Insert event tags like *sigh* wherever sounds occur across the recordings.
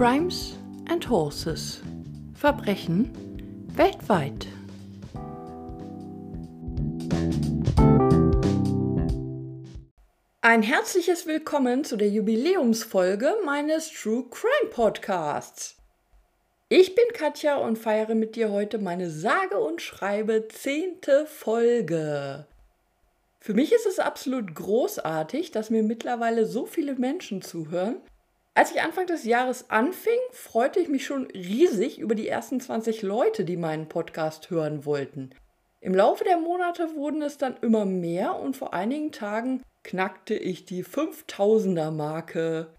Crimes and Horses. Verbrechen weltweit. Ein herzliches Willkommen zu der Jubiläumsfolge meines True Crime Podcasts. Ich bin Katja und feiere mit dir heute meine sage und schreibe zehnte Folge. Für mich ist es absolut großartig, dass mir mittlerweile so viele Menschen zuhören. Als ich Anfang des Jahres anfing, freute ich mich schon riesig über die ersten 20 Leute, die meinen Podcast hören wollten. Im Laufe der Monate wurden es dann immer mehr und vor einigen Tagen knackte ich die 5000er Marke.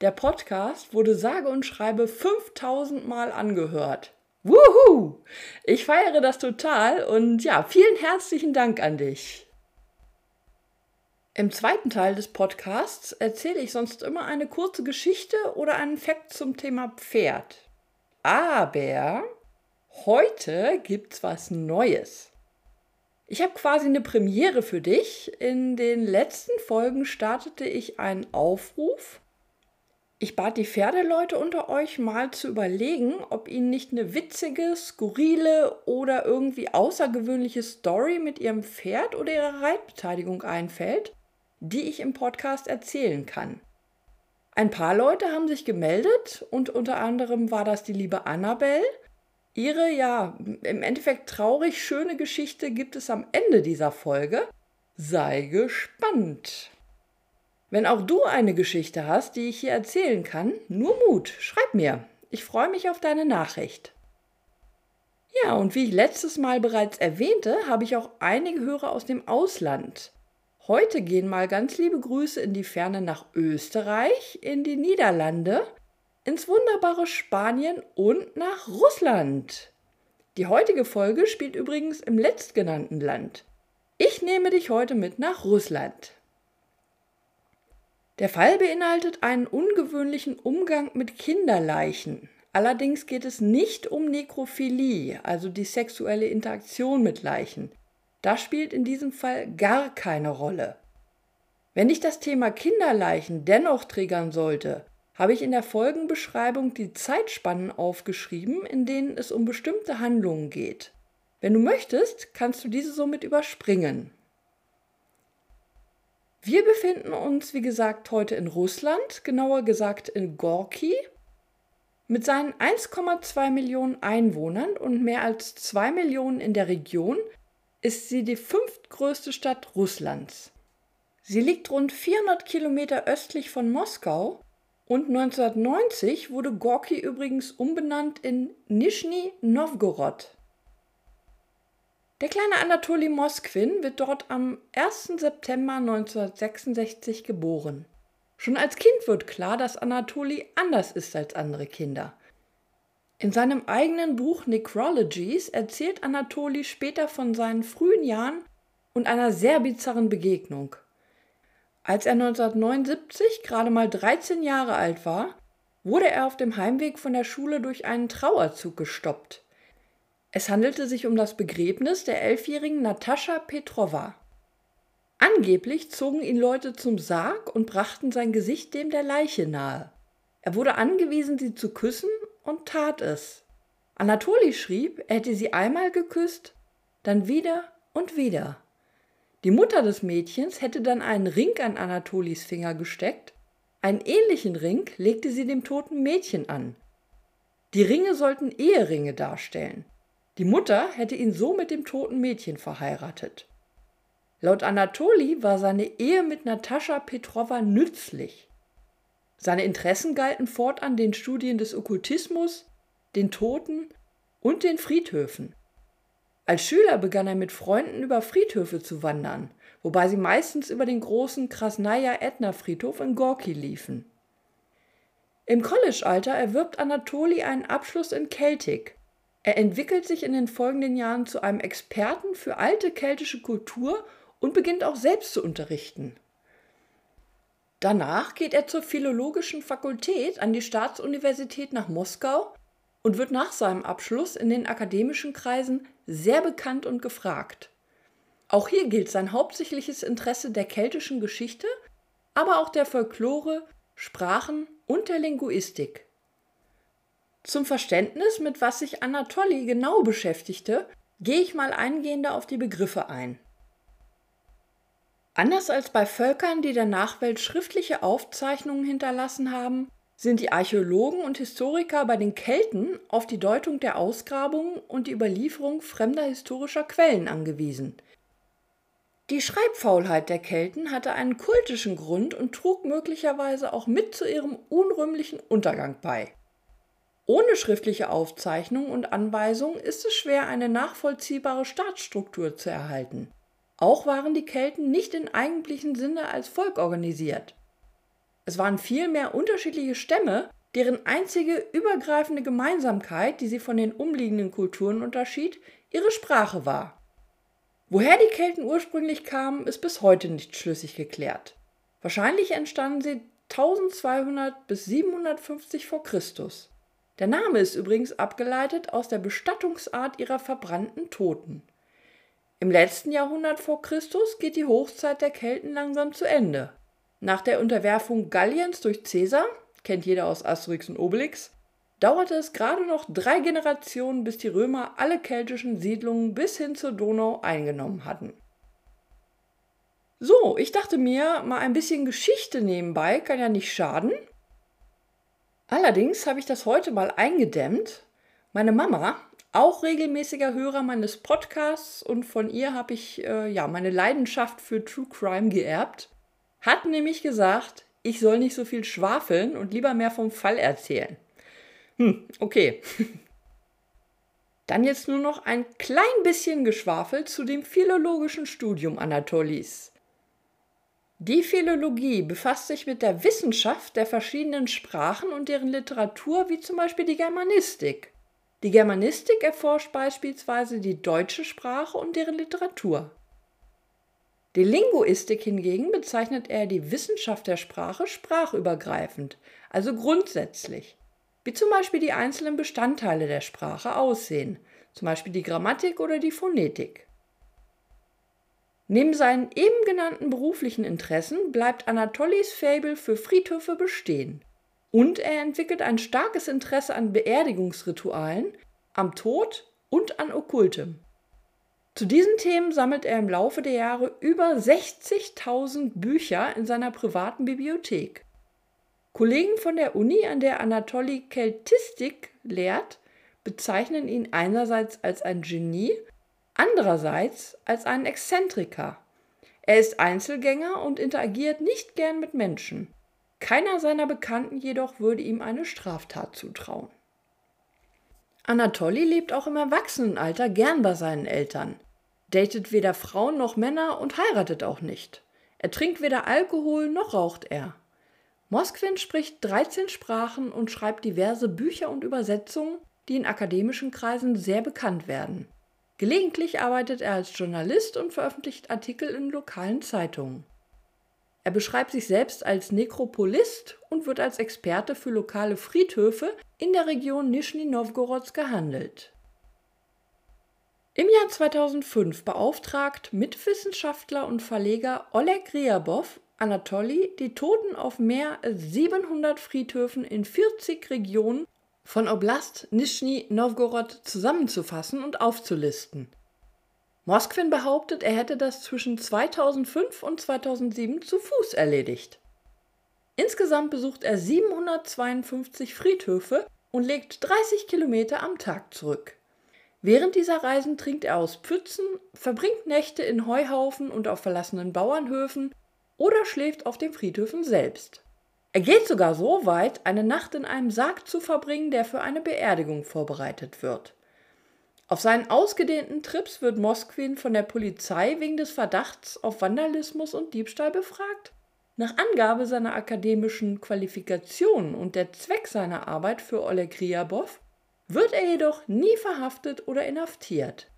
Der Podcast wurde sage und schreibe 5000 Mal angehört. Wuhu! Ich feiere das total und ja, vielen herzlichen Dank an dich. Im zweiten Teil des Podcasts erzähle ich sonst immer eine kurze Geschichte oder einen Fakt zum Thema Pferd. Aber heute gibt's was Neues. Ich habe quasi eine Premiere für dich. In den letzten Folgen startete ich einen Aufruf ich bat die Pferdeleute unter euch mal zu überlegen, ob ihnen nicht eine witzige, skurrile oder irgendwie außergewöhnliche Story mit ihrem Pferd oder ihrer Reitbeteiligung einfällt, die ich im Podcast erzählen kann. Ein paar Leute haben sich gemeldet und unter anderem war das die liebe Annabelle. Ihre, ja, im Endeffekt traurig schöne Geschichte gibt es am Ende dieser Folge. Sei gespannt. Wenn auch du eine Geschichte hast, die ich hier erzählen kann, nur Mut, schreib mir. Ich freue mich auf deine Nachricht. Ja, und wie ich letztes Mal bereits erwähnte, habe ich auch einige Hörer aus dem Ausland. Heute gehen mal ganz liebe Grüße in die Ferne nach Österreich, in die Niederlande, ins wunderbare Spanien und nach Russland. Die heutige Folge spielt übrigens im letztgenannten Land. Ich nehme dich heute mit nach Russland. Der Fall beinhaltet einen ungewöhnlichen Umgang mit Kinderleichen. Allerdings geht es nicht um Nekrophilie, also die sexuelle Interaktion mit Leichen. Das spielt in diesem Fall gar keine Rolle. Wenn dich das Thema Kinderleichen dennoch triggern sollte, habe ich in der Folgenbeschreibung die Zeitspannen aufgeschrieben, in denen es um bestimmte Handlungen geht. Wenn du möchtest, kannst du diese somit überspringen. Wir befinden uns, wie gesagt, heute in Russland, genauer gesagt in Gorki. Mit seinen 1,2 Millionen Einwohnern und mehr als 2 Millionen in der Region ist sie die fünftgrößte Stadt Russlands. Sie liegt rund 400 Kilometer östlich von Moskau und 1990 wurde Gorki übrigens umbenannt in Nischni Novgorod. Der kleine Anatoli Mosquin wird dort am 1. September 1966 geboren. Schon als Kind wird klar, dass Anatoli anders ist als andere Kinder. In seinem eigenen Buch Necrologies erzählt Anatoli später von seinen frühen Jahren und einer sehr bizarren Begegnung. Als er 1979 gerade mal 13 Jahre alt war, wurde er auf dem Heimweg von der Schule durch einen Trauerzug gestoppt. Es handelte sich um das Begräbnis der elfjährigen Natascha Petrova. Angeblich zogen ihn Leute zum Sarg und brachten sein Gesicht dem der Leiche nahe. Er wurde angewiesen, sie zu küssen und tat es. Anatoli schrieb, er hätte sie einmal geküsst, dann wieder und wieder. Die Mutter des Mädchens hätte dann einen Ring an Anatolis Finger gesteckt, einen ähnlichen Ring legte sie dem toten Mädchen an. Die Ringe sollten Eheringe darstellen. Die Mutter hätte ihn so mit dem toten Mädchen verheiratet. Laut Anatoli war seine Ehe mit Natascha Petrova nützlich. Seine Interessen galten fortan den Studien des Okkultismus, den Toten und den Friedhöfen. Als Schüler begann er mit Freunden über Friedhöfe zu wandern, wobei sie meistens über den großen Krasnaya Etna Friedhof in Gorki liefen. Im Collegealter erwirbt Anatoli einen Abschluss in Keltik er entwickelt sich in den folgenden Jahren zu einem Experten für alte keltische Kultur und beginnt auch selbst zu unterrichten. Danach geht er zur Philologischen Fakultät an die Staatsuniversität nach Moskau und wird nach seinem Abschluss in den akademischen Kreisen sehr bekannt und gefragt. Auch hier gilt sein hauptsächliches Interesse der keltischen Geschichte, aber auch der Folklore, Sprachen und der Linguistik. Zum Verständnis, mit was sich Anatoly genau beschäftigte, gehe ich mal eingehender auf die Begriffe ein. Anders als bei Völkern, die der Nachwelt schriftliche Aufzeichnungen hinterlassen haben, sind die Archäologen und Historiker bei den Kelten auf die Deutung der Ausgrabungen und die Überlieferung fremder historischer Quellen angewiesen. Die Schreibfaulheit der Kelten hatte einen kultischen Grund und trug möglicherweise auch mit zu ihrem unrühmlichen Untergang bei. Ohne schriftliche Aufzeichnungen und Anweisungen ist es schwer, eine nachvollziehbare Staatsstruktur zu erhalten. Auch waren die Kelten nicht in eigentlichen Sinne als Volk organisiert. Es waren vielmehr unterschiedliche Stämme, deren einzige übergreifende Gemeinsamkeit, die sie von den umliegenden Kulturen unterschied, ihre Sprache war. Woher die Kelten ursprünglich kamen, ist bis heute nicht schlüssig geklärt. Wahrscheinlich entstanden sie 1200 bis 750 vor Christus. Der Name ist übrigens abgeleitet aus der Bestattungsart ihrer verbrannten Toten. Im letzten Jahrhundert vor Christus geht die Hochzeit der Kelten langsam zu Ende. Nach der Unterwerfung Galliens durch Caesar, kennt jeder aus Asterix und Obelix, dauerte es gerade noch drei Generationen, bis die Römer alle keltischen Siedlungen bis hin zur Donau eingenommen hatten. So, ich dachte mir, mal ein bisschen Geschichte nebenbei kann ja nicht schaden. Allerdings habe ich das heute mal eingedämmt. Meine Mama, auch regelmäßiger Hörer meines Podcasts und von ihr habe ich äh, ja meine Leidenschaft für True Crime geerbt, hat nämlich gesagt, ich soll nicht so viel schwafeln und lieber mehr vom Fall erzählen. Hm, okay. *laughs* Dann jetzt nur noch ein klein bisschen Geschwafel zu dem philologischen Studium Anatolis. Die Philologie befasst sich mit der Wissenschaft der verschiedenen Sprachen und deren Literatur, wie zum Beispiel die Germanistik. Die Germanistik erforscht beispielsweise die deutsche Sprache und deren Literatur. Die Linguistik hingegen bezeichnet eher die Wissenschaft der Sprache sprachübergreifend, also grundsätzlich, wie zum Beispiel die einzelnen Bestandteile der Sprache aussehen, zum Beispiel die Grammatik oder die Phonetik. Neben seinen eben genannten beruflichen Interessen bleibt Anatolis Fabel für Friedhöfe bestehen. Und er entwickelt ein starkes Interesse an Beerdigungsritualen, am Tod und an Okkultem. Zu diesen Themen sammelt er im Laufe der Jahre über 60.000 Bücher in seiner privaten Bibliothek. Kollegen von der Uni, an der Anatoly Keltistik lehrt, bezeichnen ihn einerseits als ein Genie andererseits als einen Exzentriker. Er ist Einzelgänger und interagiert nicht gern mit Menschen. Keiner seiner Bekannten jedoch würde ihm eine Straftat zutrauen. Anatoly lebt auch im Erwachsenenalter gern bei seinen Eltern, datet weder Frauen noch Männer und heiratet auch nicht. Er trinkt weder Alkohol noch raucht er. Moskwin spricht 13 Sprachen und schreibt diverse Bücher und Übersetzungen, die in akademischen Kreisen sehr bekannt werden. Gelegentlich arbeitet er als Journalist und veröffentlicht Artikel in lokalen Zeitungen. Er beschreibt sich selbst als Nekropolist und wird als Experte für lokale Friedhöfe in der Region Nischni Nowgorods gehandelt. Im Jahr 2005 beauftragt Mitwissenschaftler und Verleger Oleg Ryabov Anatoly, die Toten auf mehr als 700 Friedhöfen in 40 Regionen von Oblast Nischni Nowgorod zusammenzufassen und aufzulisten. Moskwin behauptet, er hätte das zwischen 2005 und 2007 zu Fuß erledigt. Insgesamt besucht er 752 Friedhöfe und legt 30 Kilometer am Tag zurück. Während dieser Reisen trinkt er aus Pfützen, verbringt Nächte in Heuhaufen und auf verlassenen Bauernhöfen oder schläft auf den Friedhöfen selbst. Er geht sogar so weit, eine Nacht in einem Sarg zu verbringen, der für eine Beerdigung vorbereitet wird. Auf seinen ausgedehnten Trips wird Mosquin von der Polizei wegen des Verdachts auf Vandalismus und Diebstahl befragt. Nach Angabe seiner akademischen Qualifikationen und der Zweck seiner Arbeit für Oleg Ryabov wird er jedoch nie verhaftet oder inhaftiert.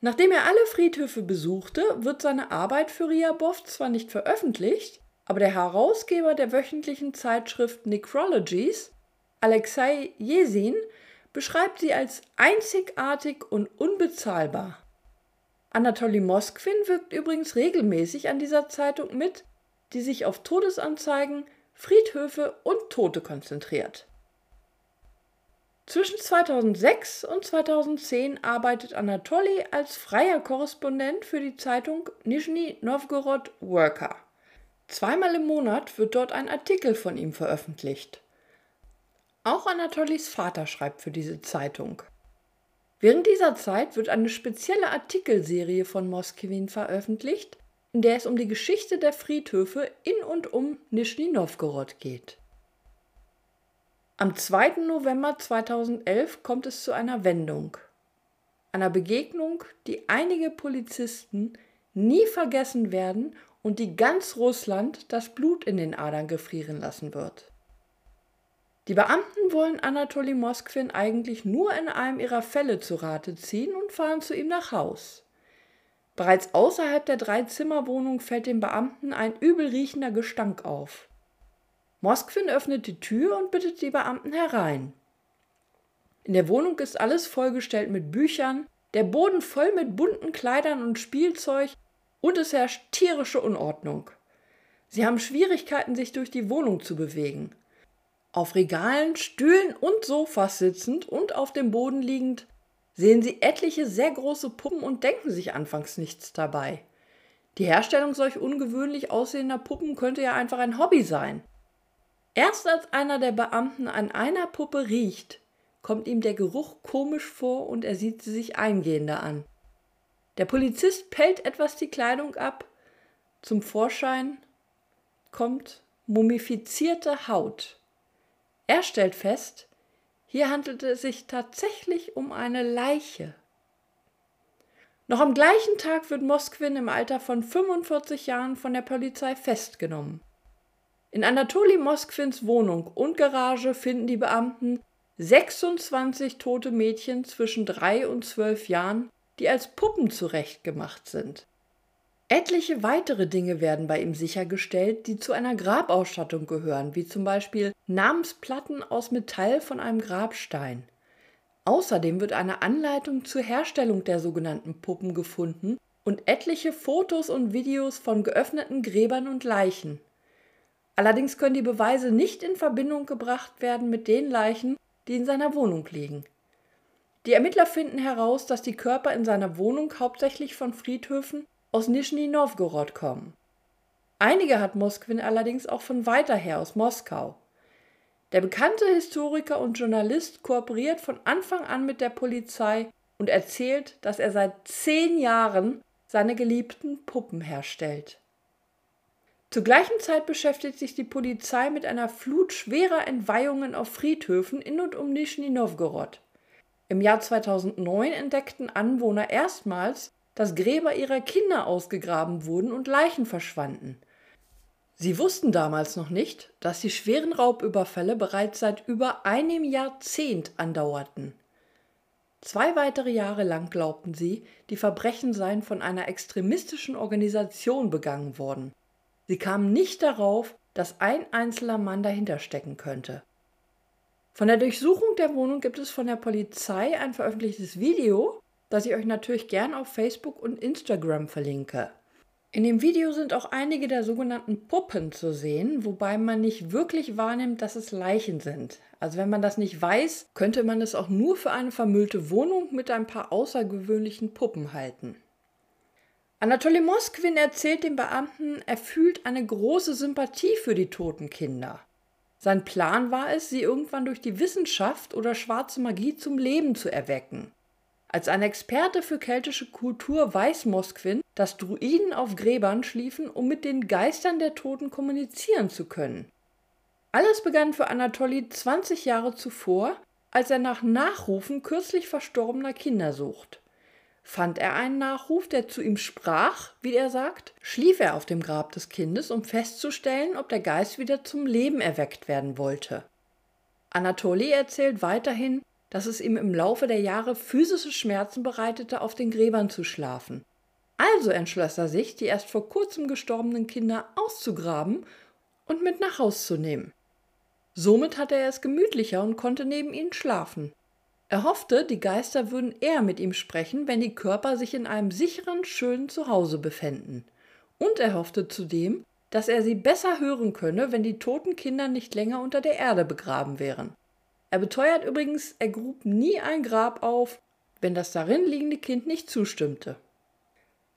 Nachdem er alle Friedhöfe besuchte, wird seine Arbeit für Ryabov zwar nicht veröffentlicht, aber der Herausgeber der wöchentlichen Zeitschrift Necrologies, Alexei Jesin, beschreibt sie als einzigartig und unbezahlbar. Anatoly Moskwin wirkt übrigens regelmäßig an dieser Zeitung mit, die sich auf Todesanzeigen, Friedhöfe und Tote konzentriert. Zwischen 2006 und 2010 arbeitet Anatoly als freier Korrespondent für die Zeitung Nizhny Novgorod Worker. Zweimal im Monat wird dort ein Artikel von ihm veröffentlicht. Auch Anatolys Vater schreibt für diese Zeitung. Während dieser Zeit wird eine spezielle Artikelserie von Moskwin veröffentlicht, in der es um die Geschichte der Friedhöfe in und um Nischni Novgorod geht. Am 2. November 2011 kommt es zu einer Wendung, einer Begegnung, die einige Polizisten nie vergessen werden und die ganz Russland das Blut in den Adern gefrieren lassen wird. Die Beamten wollen Anatoli Moskwin eigentlich nur in einem ihrer Fälle zu Rate ziehen und fahren zu ihm nach Haus. Bereits außerhalb der Dreizimmerwohnung fällt den Beamten ein übel riechender Gestank auf. Moskwin öffnet die Tür und bittet die Beamten herein. In der Wohnung ist alles vollgestellt mit Büchern, der Boden voll mit bunten Kleidern und Spielzeug und es herrscht tierische Unordnung. Sie haben Schwierigkeiten, sich durch die Wohnung zu bewegen. Auf Regalen, Stühlen und Sofas sitzend und auf dem Boden liegend sehen Sie etliche sehr große Puppen und denken sich anfangs nichts dabei. Die Herstellung solch ungewöhnlich aussehender Puppen könnte ja einfach ein Hobby sein. Erst als einer der Beamten an einer Puppe riecht, kommt ihm der Geruch komisch vor und er sieht sie sich eingehender an. Der Polizist pellt etwas die Kleidung ab. Zum Vorschein kommt mumifizierte Haut. Er stellt fest, hier handelte es sich tatsächlich um eine Leiche. Noch am gleichen Tag wird Moskwin im Alter von 45 Jahren von der Polizei festgenommen. In Anatoli Moskwins Wohnung und Garage finden die Beamten 26 tote Mädchen zwischen drei und zwölf Jahren, die als Puppen zurechtgemacht sind. Etliche weitere Dinge werden bei ihm sichergestellt, die zu einer Grabausstattung gehören, wie zum Beispiel Namensplatten aus Metall von einem Grabstein. Außerdem wird eine Anleitung zur Herstellung der sogenannten Puppen gefunden und etliche Fotos und Videos von geöffneten Gräbern und Leichen. Allerdings können die Beweise nicht in Verbindung gebracht werden mit den Leichen, die in seiner Wohnung liegen. Die Ermittler finden heraus, dass die Körper in seiner Wohnung hauptsächlich von Friedhöfen aus Nischni Novgorod kommen. Einige hat Moskwin allerdings auch von weiter her aus Moskau. Der bekannte Historiker und Journalist kooperiert von Anfang an mit der Polizei und erzählt, dass er seit zehn Jahren seine geliebten Puppen herstellt. Zur gleichen Zeit beschäftigt sich die Polizei mit einer Flut schwerer Entweihungen auf Friedhöfen in und um Nischni Novgorod. Im Jahr 2009 entdeckten Anwohner erstmals, dass Gräber ihrer Kinder ausgegraben wurden und Leichen verschwanden. Sie wussten damals noch nicht, dass die schweren Raubüberfälle bereits seit über einem Jahrzehnt andauerten. Zwei weitere Jahre lang glaubten sie, die Verbrechen seien von einer extremistischen Organisation begangen worden. Sie kamen nicht darauf, dass ein einzelner Mann dahinter stecken könnte. Von der Durchsuchung der Wohnung gibt es von der Polizei ein veröffentlichtes Video, das ich euch natürlich gern auf Facebook und Instagram verlinke. In dem Video sind auch einige der sogenannten Puppen zu sehen, wobei man nicht wirklich wahrnimmt, dass es Leichen sind. Also wenn man das nicht weiß, könnte man es auch nur für eine vermüllte Wohnung mit ein paar außergewöhnlichen Puppen halten. Anatoly Moskwin erzählt dem Beamten, er fühlt eine große Sympathie für die toten Kinder. Sein Plan war es, sie irgendwann durch die Wissenschaft oder schwarze Magie zum Leben zu erwecken. Als ein Experte für keltische Kultur weiß Moskwin, dass Druiden auf Gräbern schliefen, um mit den Geistern der Toten kommunizieren zu können. Alles begann für Anatoly 20 Jahre zuvor, als er nach Nachrufen kürzlich verstorbener Kinder sucht. Fand er einen Nachruf, der zu ihm sprach, wie er sagt, schlief er auf dem Grab des Kindes, um festzustellen, ob der Geist wieder zum Leben erweckt werden wollte. Anatoly erzählt weiterhin, dass es ihm im Laufe der Jahre physische Schmerzen bereitete, auf den Gräbern zu schlafen. Also entschloss er sich, die erst vor kurzem gestorbenen Kinder auszugraben und mit nach Haus zu nehmen. Somit hatte er es gemütlicher und konnte neben ihnen schlafen. Er hoffte, die Geister würden eher mit ihm sprechen, wenn die Körper sich in einem sicheren, schönen Zuhause befänden. Und er hoffte zudem, dass er sie besser hören könne, wenn die toten Kinder nicht länger unter der Erde begraben wären. Er beteuert übrigens, er grub nie ein Grab auf, wenn das darin liegende Kind nicht zustimmte.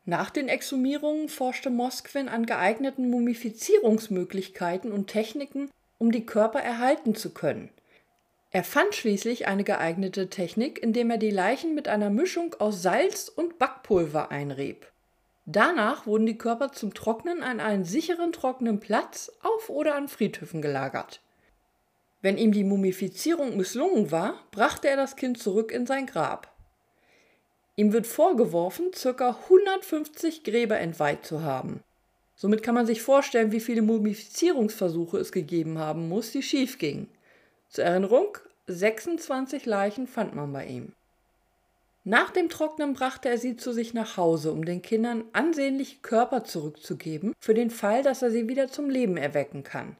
Nach den Exhumierungen forschte Mosquin an geeigneten Mumifizierungsmöglichkeiten und Techniken, um die Körper erhalten zu können. Er fand schließlich eine geeignete Technik, indem er die Leichen mit einer Mischung aus Salz und Backpulver einrieb. Danach wurden die Körper zum Trocknen an einen sicheren trockenen Platz auf oder an Friedhöfen gelagert. Wenn ihm die Mumifizierung misslungen war, brachte er das Kind zurück in sein Grab. Ihm wird vorgeworfen, ca. 150 Gräber entweiht zu haben. Somit kann man sich vorstellen, wie viele Mumifizierungsversuche es gegeben haben muss, die schief gingen. Zur Erinnerung, 26 Leichen fand man bei ihm. Nach dem Trocknen brachte er sie zu sich nach Hause, um den Kindern ansehnliche Körper zurückzugeben, für den Fall, dass er sie wieder zum Leben erwecken kann.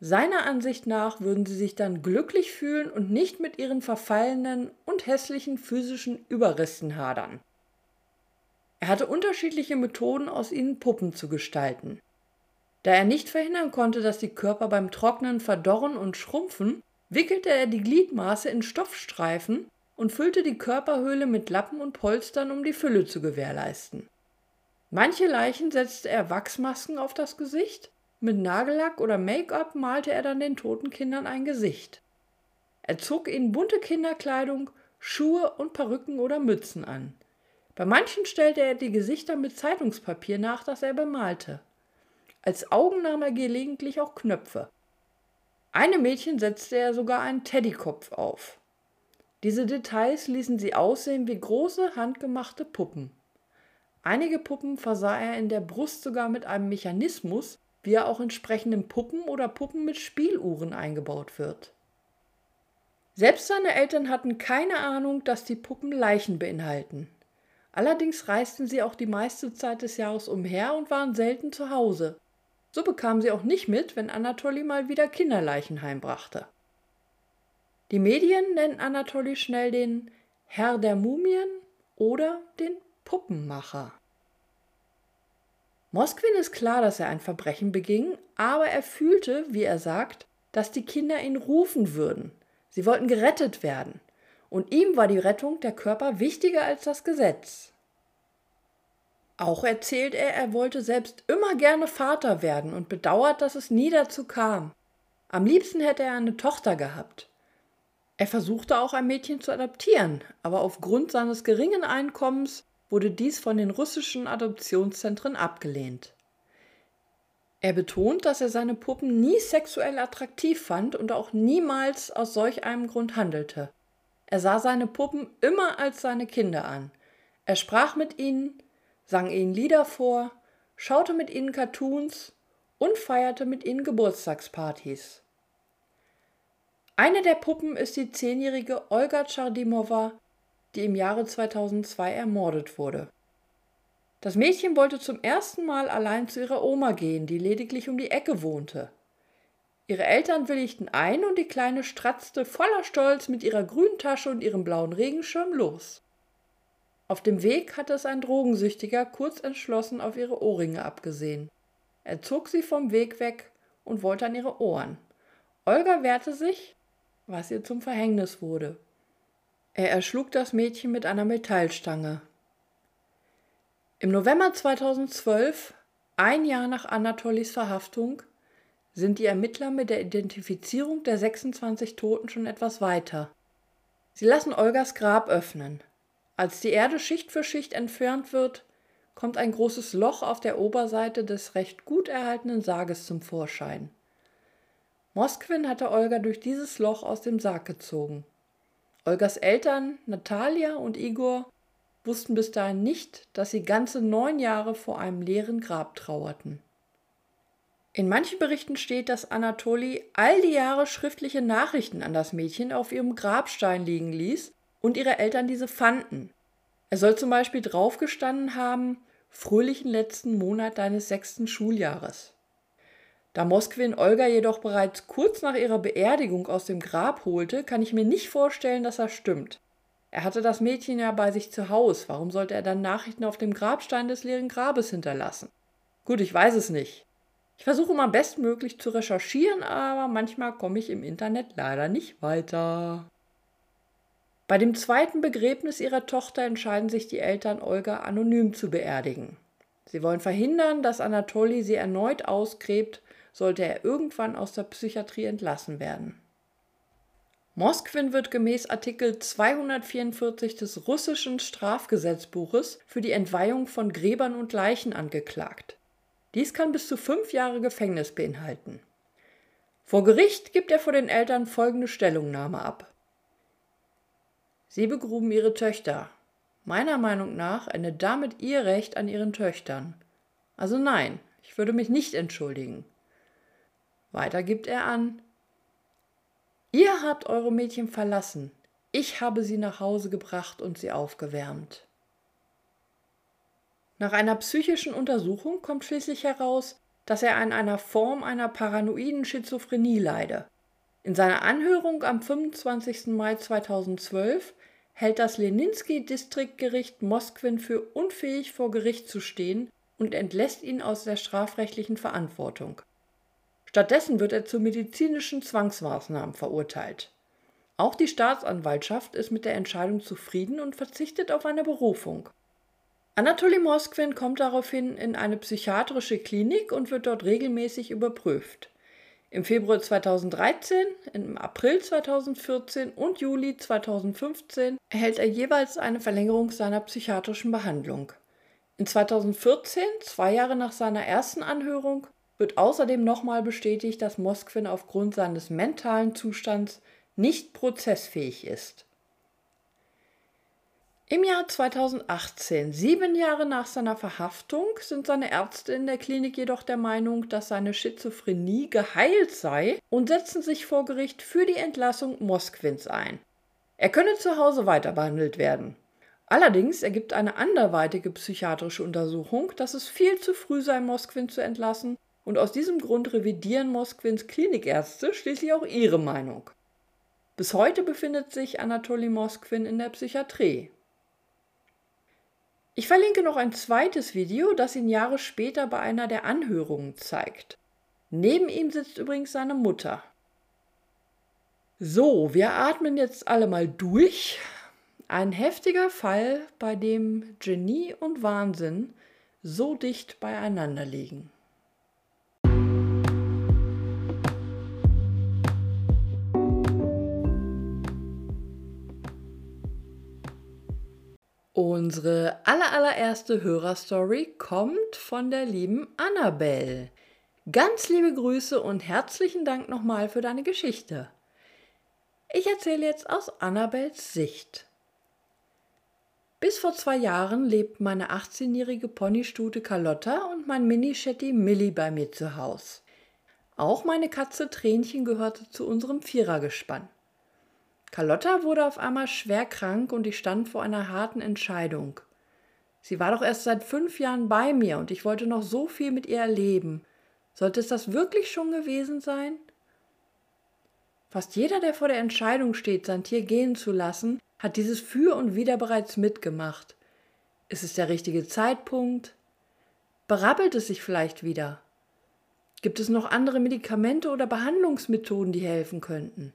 Seiner Ansicht nach würden sie sich dann glücklich fühlen und nicht mit ihren verfallenen und hässlichen physischen Überresten hadern. Er hatte unterschiedliche Methoden, aus ihnen Puppen zu gestalten. Da er nicht verhindern konnte, dass die Körper beim Trocknen verdorren und schrumpfen, wickelte er die Gliedmaße in Stoffstreifen und füllte die Körperhöhle mit Lappen und Polstern, um die Fülle zu gewährleisten. Manche Leichen setzte er Wachsmasken auf das Gesicht, mit Nagellack oder Make-up malte er dann den toten Kindern ein Gesicht. Er zog ihnen bunte Kinderkleidung, Schuhe und Perücken oder Mützen an. Bei manchen stellte er die Gesichter mit Zeitungspapier nach, das er bemalte. Als Augen nahm er gelegentlich auch Knöpfe. Einem Mädchen setzte er sogar einen Teddykopf auf. Diese Details ließen sie aussehen wie große handgemachte Puppen. Einige Puppen versah er in der Brust sogar mit einem Mechanismus, wie er auch entsprechenden Puppen oder Puppen mit Spieluhren eingebaut wird. Selbst seine Eltern hatten keine Ahnung, dass die Puppen Leichen beinhalten. Allerdings reisten sie auch die meiste Zeit des Jahres umher und waren selten zu Hause. So bekamen sie auch nicht mit, wenn Anatoli mal wieder Kinderleichen heimbrachte. Die Medien nennen Anatoli schnell den Herr der Mumien oder den Puppenmacher. Mosquin ist klar, dass er ein Verbrechen beging, aber er fühlte, wie er sagt, dass die Kinder ihn rufen würden. Sie wollten gerettet werden. Und ihm war die Rettung der Körper wichtiger als das Gesetz. Auch erzählt er, er wollte selbst immer gerne Vater werden und bedauert, dass es nie dazu kam. Am liebsten hätte er eine Tochter gehabt. Er versuchte auch ein Mädchen zu adoptieren, aber aufgrund seines geringen Einkommens wurde dies von den russischen Adoptionszentren abgelehnt. Er betont, dass er seine Puppen nie sexuell attraktiv fand und auch niemals aus solch einem Grund handelte. Er sah seine Puppen immer als seine Kinder an. Er sprach mit ihnen, sang ihnen Lieder vor, schaute mit ihnen Cartoons und feierte mit ihnen Geburtstagspartys. Eine der Puppen ist die zehnjährige Olga Chardimova, die im Jahre 2002 ermordet wurde. Das Mädchen wollte zum ersten Mal allein zu ihrer Oma gehen, die lediglich um die Ecke wohnte. Ihre Eltern willigten ein und die Kleine stratzte voller Stolz mit ihrer grünen Tasche und ihrem blauen Regenschirm los. Auf dem Weg hatte es ein Drogensüchtiger kurz entschlossen auf ihre Ohrringe abgesehen. Er zog sie vom Weg weg und wollte an ihre Ohren. Olga wehrte sich, was ihr zum Verhängnis wurde. Er erschlug das Mädchen mit einer Metallstange. Im November 2012, ein Jahr nach Anatolis Verhaftung, sind die Ermittler mit der Identifizierung der 26 Toten schon etwas weiter. Sie lassen Olgas Grab öffnen. Als die Erde Schicht für Schicht entfernt wird, kommt ein großes Loch auf der Oberseite des recht gut erhaltenen Sarges zum Vorschein. Mosquin hatte Olga durch dieses Loch aus dem Sarg gezogen. Olgas Eltern, Natalia und Igor, wussten bis dahin nicht, dass sie ganze neun Jahre vor einem leeren Grab trauerten. In manchen Berichten steht, dass Anatoli all die Jahre schriftliche Nachrichten an das Mädchen auf ihrem Grabstein liegen ließ und ihre Eltern diese fanden. Er soll zum Beispiel draufgestanden haben, fröhlichen letzten Monat deines sechsten Schuljahres. Da Mosquin Olga jedoch bereits kurz nach ihrer Beerdigung aus dem Grab holte, kann ich mir nicht vorstellen, dass das stimmt. Er hatte das Mädchen ja bei sich zu Haus. Warum sollte er dann Nachrichten auf dem Grabstein des leeren Grabes hinterlassen? Gut, ich weiß es nicht. Ich versuche mal bestmöglich zu recherchieren, aber manchmal komme ich im Internet leider nicht weiter. Bei dem zweiten Begräbnis ihrer Tochter entscheiden sich die Eltern, Olga anonym zu beerdigen. Sie wollen verhindern, dass Anatoli sie erneut ausgräbt, sollte er irgendwann aus der Psychiatrie entlassen werden. Moskwin wird gemäß Artikel 244 des russischen Strafgesetzbuches für die Entweihung von Gräbern und Leichen angeklagt. Dies kann bis zu fünf Jahre Gefängnis beinhalten. Vor Gericht gibt er vor den Eltern folgende Stellungnahme ab. Sie begruben ihre Töchter. Meiner Meinung nach endet damit ihr Recht an ihren Töchtern. Also nein, ich würde mich nicht entschuldigen. Weiter gibt er an, Ihr habt eure Mädchen verlassen, ich habe sie nach Hause gebracht und sie aufgewärmt. Nach einer psychischen Untersuchung kommt schließlich heraus, dass er an einer Form einer paranoiden Schizophrenie leide. In seiner Anhörung am 25. Mai 2012 hält das Leninsky-Distriktgericht Moskwin für unfähig vor Gericht zu stehen und entlässt ihn aus der strafrechtlichen Verantwortung. Stattdessen wird er zu medizinischen Zwangsmaßnahmen verurteilt. Auch die Staatsanwaltschaft ist mit der Entscheidung zufrieden und verzichtet auf eine Berufung. Anatoly Moskwin kommt daraufhin in eine psychiatrische Klinik und wird dort regelmäßig überprüft. Im Februar 2013, im April 2014 und Juli 2015 erhält er jeweils eine Verlängerung seiner psychiatrischen Behandlung. In 2014, zwei Jahre nach seiner ersten Anhörung, wird außerdem nochmal bestätigt, dass Moskwin aufgrund seines mentalen Zustands nicht prozessfähig ist. Im Jahr 2018, sieben Jahre nach seiner Verhaftung, sind seine Ärzte in der Klinik jedoch der Meinung, dass seine Schizophrenie geheilt sei und setzen sich vor Gericht für die Entlassung Moskwins ein. Er könne zu Hause weiter behandelt werden. Allerdings ergibt eine anderweitige psychiatrische Untersuchung, dass es viel zu früh sei, Moskwin zu entlassen und aus diesem Grund revidieren Moskwins Klinikärzte schließlich auch ihre Meinung. Bis heute befindet sich Anatoly Moskwin in der Psychiatrie. Ich verlinke noch ein zweites Video, das ihn Jahre später bei einer der Anhörungen zeigt. Neben ihm sitzt übrigens seine Mutter. So, wir atmen jetzt alle mal durch. Ein heftiger Fall, bei dem Genie und Wahnsinn so dicht beieinander liegen. Unsere allerallererste Hörerstory kommt von der lieben Annabelle. Ganz liebe Grüße und herzlichen Dank nochmal für deine Geschichte. Ich erzähle jetzt aus Annabels Sicht. Bis vor zwei Jahren lebt meine 18-jährige Ponystute Carlotta und mein Mini-Shetty Millie bei mir zu Hause. Auch meine Katze Tränchen gehörte zu unserem Vierergespann. Carlotta wurde auf einmal schwer krank und ich stand vor einer harten Entscheidung. Sie war doch erst seit fünf Jahren bei mir und ich wollte noch so viel mit ihr erleben. Sollte es das wirklich schon gewesen sein? Fast jeder, der vor der Entscheidung steht, sein Tier gehen zu lassen, hat dieses Für und Wider bereits mitgemacht. Ist es der richtige Zeitpunkt? Berappelt es sich vielleicht wieder? Gibt es noch andere Medikamente oder Behandlungsmethoden, die helfen könnten?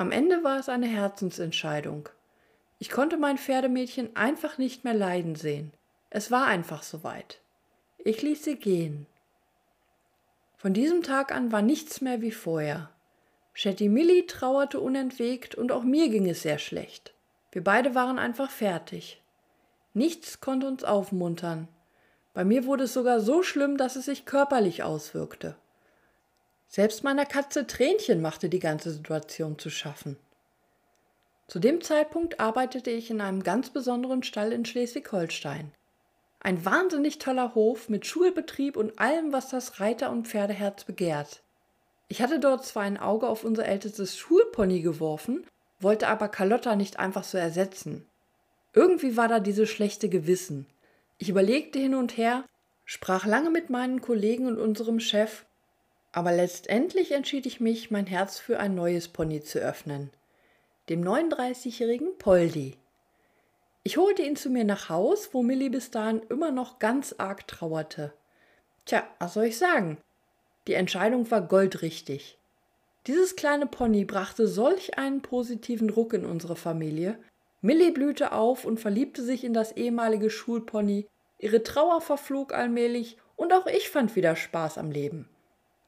Am Ende war es eine Herzensentscheidung. Ich konnte mein Pferdemädchen einfach nicht mehr leiden sehen. Es war einfach soweit. Ich ließ sie gehen. Von diesem Tag an war nichts mehr wie vorher. Shetty Millie trauerte unentwegt und auch mir ging es sehr schlecht. Wir beide waren einfach fertig. Nichts konnte uns aufmuntern. Bei mir wurde es sogar so schlimm, dass es sich körperlich auswirkte. Selbst meiner Katze Tränchen machte die ganze Situation zu schaffen. Zu dem Zeitpunkt arbeitete ich in einem ganz besonderen Stall in Schleswig-Holstein. Ein wahnsinnig toller Hof mit Schulbetrieb und allem, was das Reiter- und Pferdeherz begehrt. Ich hatte dort zwar ein Auge auf unser ältestes Schulpony geworfen, wollte aber Carlotta nicht einfach so ersetzen. Irgendwie war da dieses schlechte Gewissen. Ich überlegte hin und her, sprach lange mit meinen Kollegen und unserem Chef aber letztendlich entschied ich mich, mein Herz für ein neues Pony zu öffnen, dem 39-jährigen Poldi. Ich holte ihn zu mir nach Haus, wo Millie bis dahin immer noch ganz arg trauerte. Tja, was soll ich sagen? Die Entscheidung war goldrichtig. Dieses kleine Pony brachte solch einen positiven Ruck in unsere Familie. Millie blühte auf und verliebte sich in das ehemalige Schulpony. Ihre Trauer verflog allmählich und auch ich fand wieder Spaß am Leben.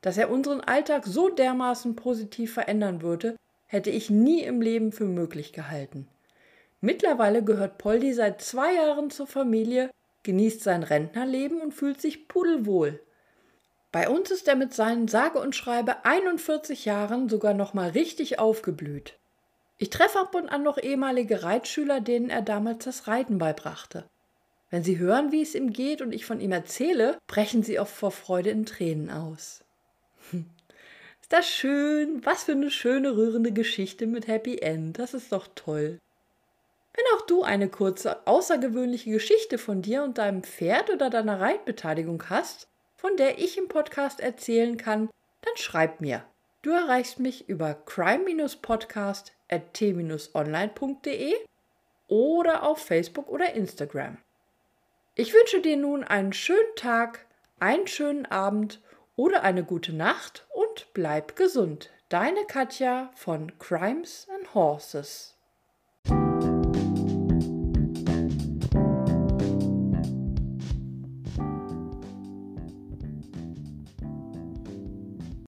Dass er unseren Alltag so dermaßen positiv verändern würde, hätte ich nie im Leben für möglich gehalten. Mittlerweile gehört Poldi seit zwei Jahren zur Familie, genießt sein Rentnerleben und fühlt sich pudelwohl. Bei uns ist er mit seinen sage und schreibe 41 Jahren sogar noch mal richtig aufgeblüht. Ich treffe ab und an noch ehemalige Reitschüler, denen er damals das Reiten beibrachte. Wenn sie hören, wie es ihm geht und ich von ihm erzähle, brechen sie oft vor Freude in Tränen aus. *laughs* ist das schön? Was für eine schöne, rührende Geschichte mit Happy End. Das ist doch toll. Wenn auch du eine kurze, außergewöhnliche Geschichte von dir und deinem Pferd oder deiner Reitbeteiligung hast, von der ich im Podcast erzählen kann, dann schreib mir. Du erreichst mich über crime-podcast at t-online.de oder auf Facebook oder Instagram. Ich wünsche dir nun einen schönen Tag, einen schönen Abend oder eine gute Nacht und bleib gesund. Deine Katja von Crimes and Horses.